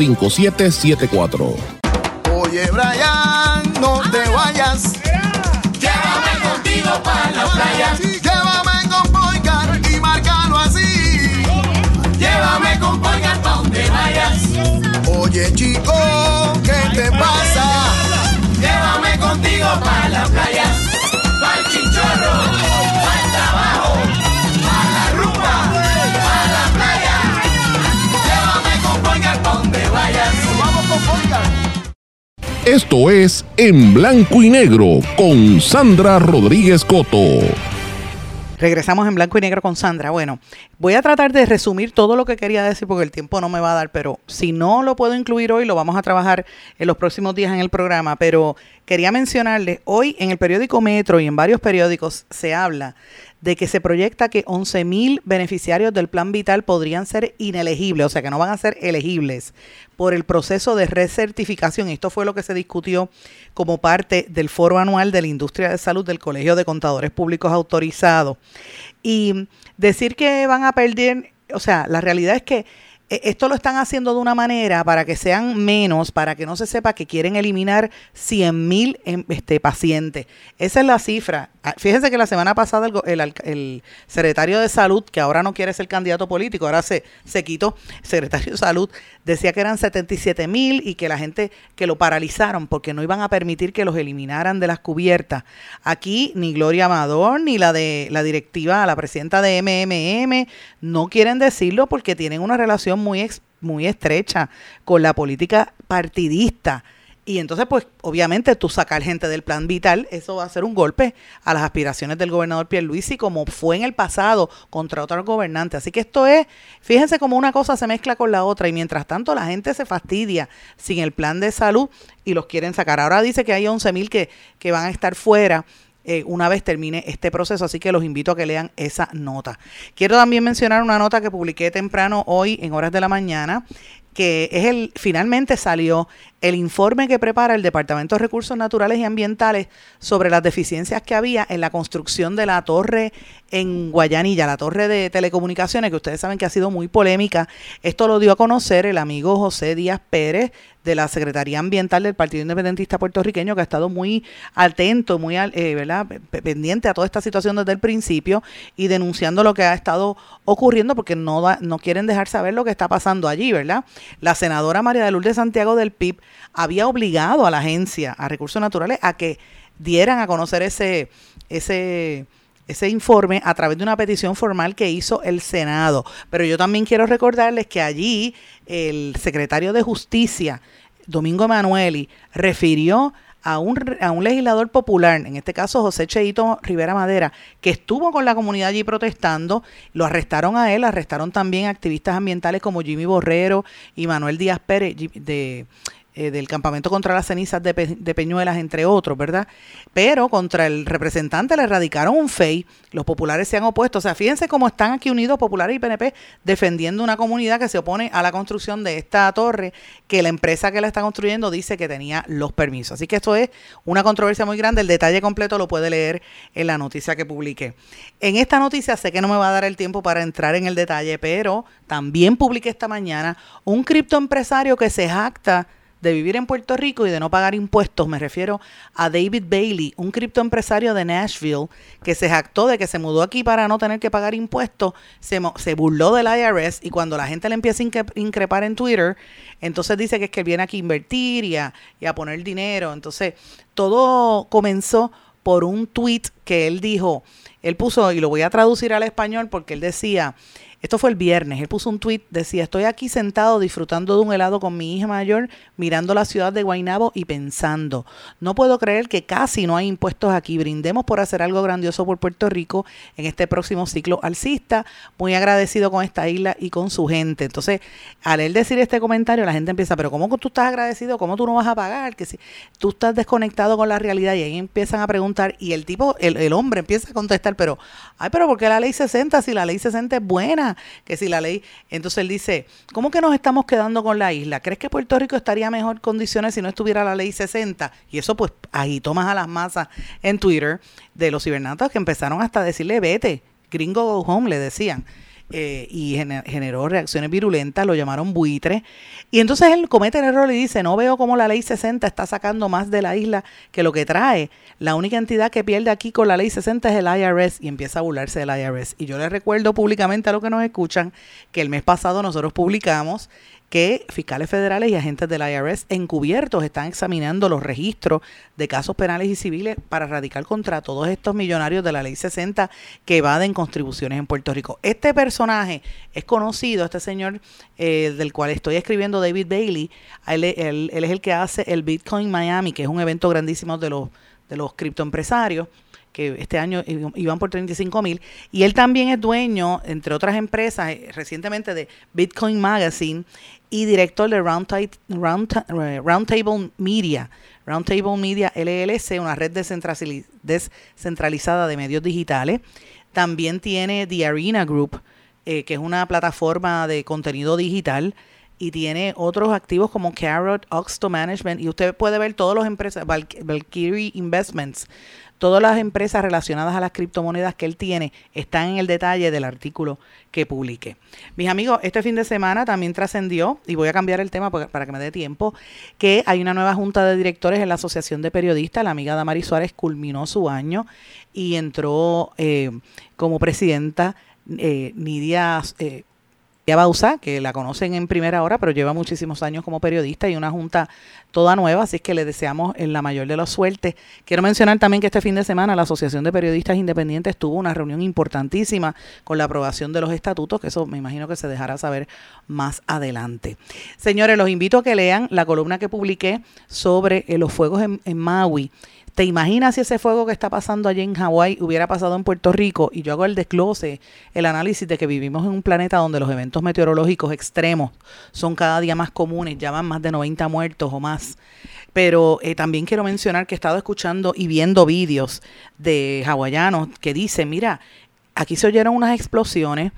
939-336-5774. Oye, Brian, no te vayas. Llévame contigo para la playa. Llévame con Boycar y márcalo así. Llévame con Boycar pa' donde vayas. Oye, chico para la playa, Esto es En Blanco y Negro con Sandra Rodríguez Coto. Regresamos en blanco y negro con Sandra. Bueno, voy a tratar de resumir todo lo que quería decir porque el tiempo no me va a dar, pero si no lo puedo incluir hoy, lo vamos a trabajar en los próximos días en el programa. Pero quería mencionarles, hoy en el periódico Metro y en varios periódicos se habla de que se proyecta que 11.000 beneficiarios del plan vital podrían ser inelegibles, o sea que no van a ser elegibles por el proceso de recertificación. Esto fue lo que se discutió como parte del foro anual de la industria de salud del Colegio de Contadores Públicos Autorizados. Y decir que van a perder, o sea, la realidad es que esto lo están haciendo de una manera para que sean menos, para que no se sepa que quieren eliminar 100 mil em, este, pacientes. Esa es la cifra. Ah, Fíjense que la semana pasada el, el el secretario de salud, que ahora no quiere ser candidato político, ahora se, se quitó, secretario de salud, decía que eran 77 mil y que la gente que lo paralizaron porque no iban a permitir que los eliminaran de las cubiertas. Aquí ni Gloria Amador ni la de la directiva, la presidenta de MMM, no quieren decirlo porque tienen una relación muy, muy estrecha con la política partidista. Y entonces, pues, obviamente, tú sacar gente del plan vital, eso va a ser un golpe a las aspiraciones del gobernador Pierluisi, como fue en el pasado contra otros gobernantes. Así que esto es, fíjense cómo una cosa se mezcla con la otra y mientras tanto la gente se fastidia sin el plan de salud y los quieren sacar. Ahora dice que hay 11 mil que, que van a estar fuera eh, una vez termine este proceso, así que los invito a que lean esa nota. Quiero también mencionar una nota que publiqué temprano hoy en horas de la mañana, que es el, finalmente salió el informe que prepara el Departamento de Recursos Naturales y Ambientales sobre las deficiencias que había en la construcción de la torre en Guayanilla, la torre de telecomunicaciones, que ustedes saben que ha sido muy polémica. Esto lo dio a conocer el amigo José Díaz Pérez de la Secretaría Ambiental del Partido Independentista Puertorriqueño, que ha estado muy atento, muy eh, ¿verdad? Pe- pendiente a toda esta situación desde el principio y denunciando lo que ha estado ocurriendo porque no, da- no quieren dejar saber lo que está pasando allí, ¿verdad? La senadora María de Lourdes Santiago del PIB había obligado a la agencia, a Recursos Naturales, a que dieran a conocer ese, ese, ese informe a través de una petición formal que hizo el Senado. Pero yo también quiero recordarles que allí el secretario de Justicia, Domingo Emanueli, refirió a un, a un legislador popular, en este caso José Cheito Rivera Madera, que estuvo con la comunidad allí protestando, lo arrestaron a él, arrestaron también activistas ambientales como Jimmy Borrero y Manuel Díaz Pérez de, eh, del campamento contra las cenizas de, Pe- de Peñuelas, entre otros, ¿verdad? Pero contra el representante le radicaron un FEI, los populares se han opuesto, o sea, fíjense cómo están aquí unidos populares y PNP defendiendo una comunidad que se opone a la construcción de esta torre que la empresa que la está construyendo dice que tenía los permisos. Así que esto es una controversia muy grande, el detalle completo lo puede leer en la noticia que publiqué. En esta noticia sé que no me va a dar el tiempo para entrar en el detalle, pero también publiqué esta mañana un criptoempresario que se jacta de vivir en Puerto Rico y de no pagar impuestos. Me refiero a David Bailey, un criptoempresario de Nashville que se jactó de que se mudó aquí para no tener que pagar impuestos, se, se burló del IRS y cuando la gente le empieza a incre- increpar en Twitter, entonces dice que es que viene aquí a invertir y a, y a poner dinero. Entonces, todo comenzó por un tweet que él dijo, él puso, y lo voy a traducir al español porque él decía, esto fue el viernes, él puso un tweet, decía, estoy aquí sentado disfrutando de un helado con mi hija mayor, mirando la ciudad de Guaynabo y pensando, no puedo creer que casi no hay impuestos aquí, brindemos por hacer algo grandioso por Puerto Rico en este próximo ciclo alcista, muy agradecido con esta isla y con su gente. Entonces, al él decir este comentario, la gente empieza, pero ¿cómo tú estás agradecido? ¿Cómo tú no vas a pagar? Que si tú estás desconectado con la realidad y ahí empiezan a preguntar y el tipo, el, el hombre empieza a contestar, pero, ay, pero ¿por qué la ley 60 si la ley 60 es buena? Que si la ley, entonces él dice, ¿cómo que nos estamos quedando con la isla? ¿Crees que Puerto Rico estaría en mejor condiciones si no estuviera la ley 60? Y eso pues agitó más a las masas en Twitter de los cibernatos que empezaron hasta decirle, vete, gringo go home, le decían. Eh, y gener- generó reacciones virulentas, lo llamaron buitre. Y entonces él comete el error y dice, no veo cómo la ley 60 está sacando más de la isla que lo que trae. La única entidad que pierde aquí con la ley 60 es el IRS y empieza a burlarse del IRS. Y yo le recuerdo públicamente a los que nos escuchan que el mes pasado nosotros publicamos que fiscales federales y agentes del IRS encubiertos están examinando los registros de casos penales y civiles para radicar contra todos estos millonarios de la ley 60 que evaden contribuciones en Puerto Rico. Este personaje es conocido, este señor eh, del cual estoy escribiendo, David Bailey, él, él- él es el que hace el Bitcoin Miami, que es un evento grandísimo de los, de los criptoempresarios que este año iban por 35 mil. Y él también es dueño, entre otras empresas, eh, recientemente de Bitcoin Magazine y director de Roundtable Round, eh, Roundtable Media. Roundtable Media LLC, una red descentrali- descentralizada de medios digitales. También tiene The Arena Group, eh, que es una plataforma de contenido digital y tiene otros activos como Carrot, Oxto Management y usted puede ver todas las empresas, Val- Valkyrie Investments, todas las empresas relacionadas a las criptomonedas que él tiene están en el detalle del artículo que publique. Mis amigos, este fin de semana también trascendió, y voy a cambiar el tema para que me dé tiempo, que hay una nueva junta de directores en la Asociación de Periodistas. La amiga Damari Suárez culminó su año y entró eh, como presidenta eh, Nidia eh, Bausa, que la conocen en primera hora, pero lleva muchísimos años como periodista y una junta toda nueva, así que le deseamos la mayor de las suertes. Quiero mencionar también que este fin de semana la Asociación de Periodistas Independientes tuvo una reunión importantísima con la aprobación de los estatutos, que eso me imagino que se dejará saber más adelante. Señores, los invito a que lean la columna que publiqué sobre eh, los fuegos en Maui. ¿Te imaginas si ese fuego que está pasando allí en Hawái hubiera pasado en Puerto Rico? Y yo hago el desglose, el análisis de que vivimos en un planeta donde los eventos meteorológicos extremos son cada día más comunes, ya van más de 90 muertos o más. Pero eh, también quiero mencionar que he estado escuchando y viendo vídeos de hawaianos que dicen, mira, aquí se oyeron unas explosiones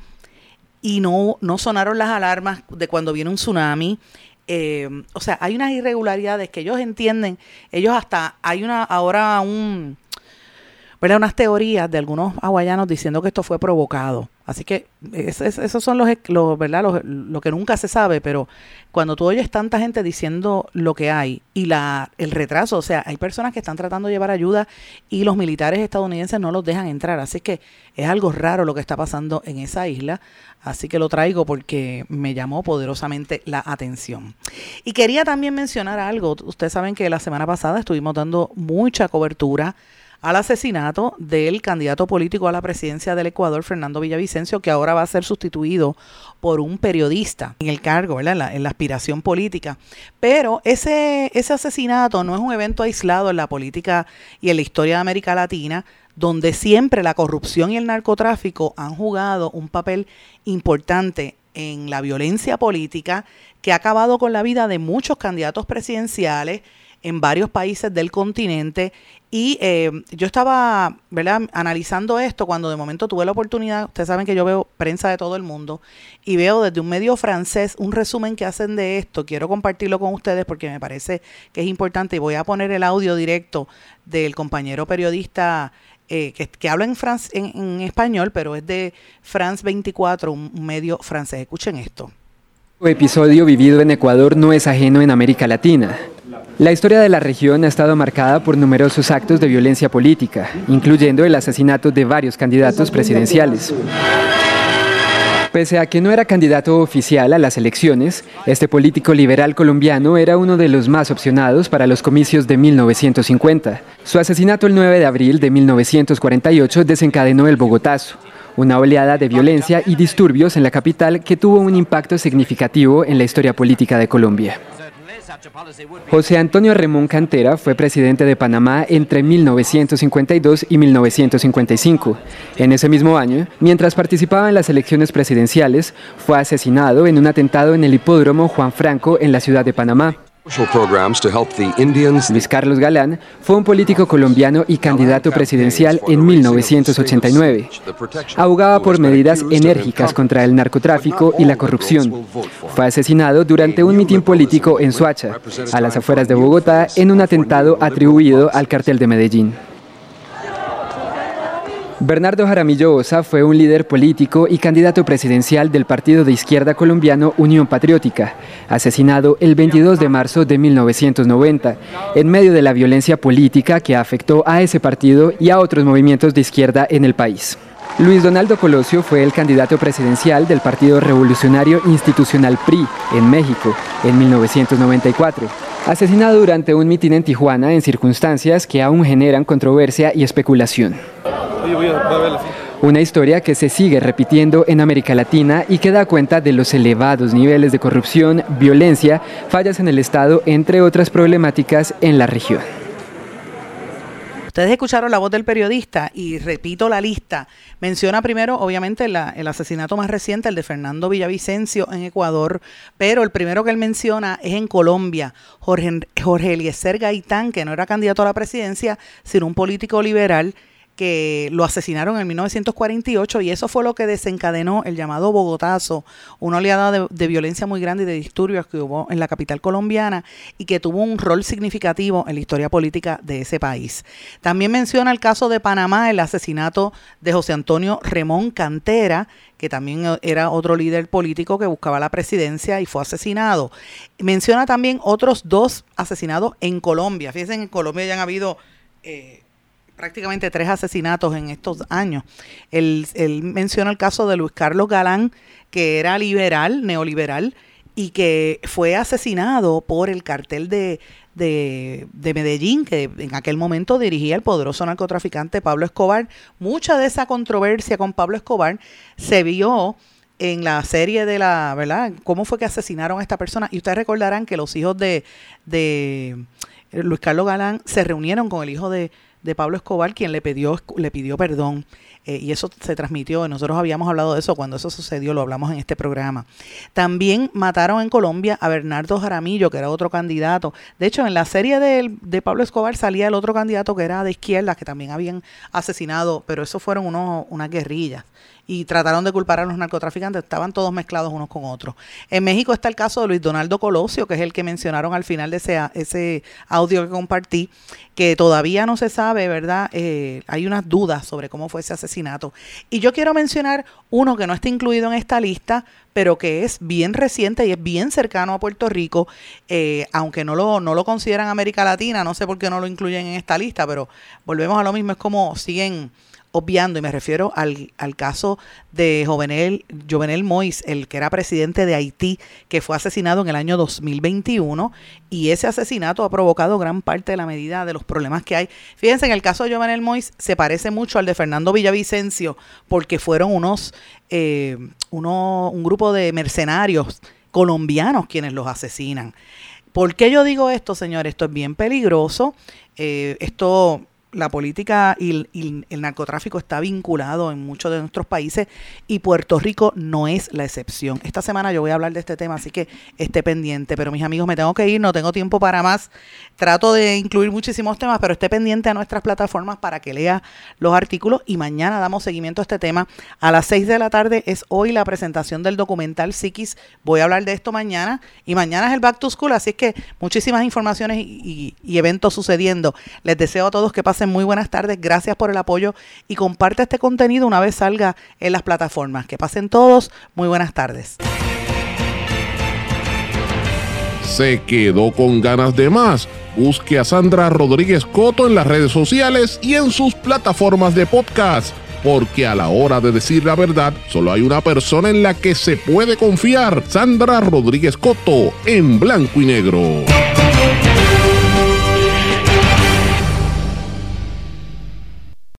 y no, no sonaron las alarmas de cuando viene un tsunami. Eh, o sea, hay unas irregularidades que ellos entienden. Ellos hasta, hay una ahora un, ¿verdad? unas teorías de algunos hawaianos diciendo que esto fue provocado. Así que es- es- esos son los, los ¿verdad? Los- lo que nunca se sabe, pero cuando tú oyes tanta gente diciendo lo que hay y la el retraso, o sea, hay personas que están tratando de llevar ayuda y los militares estadounidenses no los dejan entrar. Así que es algo raro lo que está pasando en esa isla. Así que lo traigo porque me llamó poderosamente la atención. Y quería también mencionar algo. Ustedes saben que la semana pasada estuvimos dando mucha cobertura al asesinato del candidato político a la presidencia del Ecuador, Fernando Villavicencio, que ahora va a ser sustituido por un periodista en el cargo. En la, en la aspiración política. Pero ese, ese asesinato no es un evento aislado en la política y en la historia de América Latina, donde siempre la corrupción y el narcotráfico han jugado un papel importante en la violencia política que ha acabado con la vida de muchos candidatos presidenciales en varios países del continente. Y eh, yo estaba ¿verdad? analizando esto cuando de momento tuve la oportunidad, ustedes saben que yo veo prensa de todo el mundo, y veo desde un medio francés un resumen que hacen de esto. Quiero compartirlo con ustedes porque me parece que es importante y voy a poner el audio directo del compañero periodista eh, que, habla en, fran- en, en español, pero es de France 24, un medio francés. Escuchen esto. episodio vivido en Ecuador no es ajeno en América Latina. La historia de la región ha estado marcada por numerosos actos de violencia política, incluyendo el asesinato de varios candidatos presidenciales. Pese a que no era candidato oficial a las elecciones, este político liberal colombiano era uno de los más opcionados para los comicios de 1950. Su asesinato el 9 de abril de 1948 desencadenó el Bogotazo, una oleada de violencia y disturbios en la capital que tuvo un impacto significativo en la historia política de Colombia. José Antonio Remón Cantera fue presidente de Panamá entre 1952 y 1955. En ese mismo año, mientras participaba en las elecciones presidenciales, fue asesinado en un atentado en el hipódromo Juan Franco en la ciudad de Panamá. Luis Carlos Galán fue un político colombiano y candidato presidencial en 1989. Abogaba por medidas enérgicas contra el narcotráfico y la corrupción. Fue asesinado durante un mitin político en Soacha, a las afueras de Bogotá, en un atentado atribuido al cartel de Medellín. Bernardo Jaramillo Osa fue un líder político y candidato presidencial del partido de izquierda colombiano Unión Patriótica, asesinado el 22 de marzo de 1990, en medio de la violencia política que afectó a ese partido y a otros movimientos de izquierda en el país. Luis Donaldo Colosio fue el candidato presidencial del Partido Revolucionario Institucional PRI en México en 1994, asesinado durante un mitin en Tijuana en circunstancias que aún generan controversia y especulación. Una historia que se sigue repitiendo en América Latina y que da cuenta de los elevados niveles de corrupción, violencia, fallas en el Estado, entre otras problemáticas en la región. Ustedes escucharon la voz del periodista y repito la lista. Menciona primero, obviamente, la- el asesinato más reciente, el de Fernando Villavicencio en Ecuador, pero el primero que él menciona es en Colombia. Jorge, Jorge Eliezer Gaitán, que no era candidato a la presidencia, sino un político liberal, que lo asesinaron en 1948 y eso fue lo que desencadenó el llamado Bogotazo, una oleada de, violencia muy grande y de disturbios que hubo en la capital colombiana y que tuvo un rol significativo en la historia política de ese país. También menciona el caso de Panamá, el asesinato de José Antonio Remón Cantera, que también era otro líder político que buscaba la presidencia y fue asesinado. Menciona también otros dos asesinados en Colombia. Fíjense, en Colombia ya han habido... Eh, prácticamente tres asesinatos en estos años. Él, menciona el caso de Luis Carlos Galán, que era liberal, neoliberal, y que fue asesinado por el cartel de, de, de, Medellín, que en aquel momento dirigía el poderoso narcotraficante Pablo Escobar. Mucha de esa controversia con Pablo Escobar se vio en la serie de la, ¿verdad? ¿Cómo fue que asesinaron a esta persona? Y ustedes recordarán que los hijos de, de Luis Carlos Galán se reunieron con el hijo de de Pablo Escobar, quien le pidió, le pidió perdón. Eh, y eso se transmitió. Nosotros habíamos hablado de eso cuando eso sucedió, lo hablamos en este programa. También mataron en Colombia a Bernardo Jaramillo, que era otro candidato. De hecho, en la serie de, de Pablo Escobar salía el otro candidato que era de izquierda, que también habían asesinado, pero eso fueron unos, unas guerrillas y trataron de culpar a los narcotraficantes, estaban todos mezclados unos con otros. En México está el caso de Luis Donaldo Colosio, que es el que mencionaron al final de ese, ese audio que compartí, que todavía no se sabe, ¿verdad? Eh, hay unas dudas sobre cómo fue ese asesinato. Y yo quiero mencionar uno que no está incluido en esta lista, pero que es bien reciente y es bien cercano a Puerto Rico, eh, aunque no lo, no lo consideran América Latina, no sé por qué no lo incluyen en esta lista, pero volvemos a lo mismo, es como siguen obviando, y me refiero al, al caso de Jovenel, Jovenel Mois, el que era presidente de Haití, que fue asesinado en el año 2021, y ese asesinato ha provocado gran parte de la medida de los problemas que hay. Fíjense, en el caso de Jovenel Mois se parece mucho al de Fernando Villavicencio, porque fueron unos, eh, uno, un grupo de mercenarios colombianos quienes los asesinan. ¿Por qué yo digo esto, señores? Esto es bien peligroso. Eh, esto la política y, el narcotráfico está vinculado en muchos de nuestros países y Puerto Rico no es la excepción. Esta semana yo voy a hablar de este tema, así que esté pendiente. Pero mis amigos, me tengo que ir, no tengo tiempo para más. Trato de incluir muchísimos temas, pero esté pendiente a nuestras plataformas para que lea los artículos y mañana damos seguimiento a este tema. A las 6 de la tarde es hoy la presentación del documental Psiquis. Voy a hablar de esto mañana y mañana es el Back to School, así que muchísimas informaciones y, y eventos sucediendo. Les deseo a todos que muy buenas tardes, gracias por el apoyo y comparte este contenido una vez salga en las plataformas. Que pasen todos, muy buenas tardes. ¿Se quedó con ganas de más? Busque a Sandra Rodríguez Coto en las redes sociales y en sus plataformas de podcast, porque a la hora de decir la verdad, solo hay una persona en la que se puede confiar, Sandra Rodríguez Coto, en blanco y negro.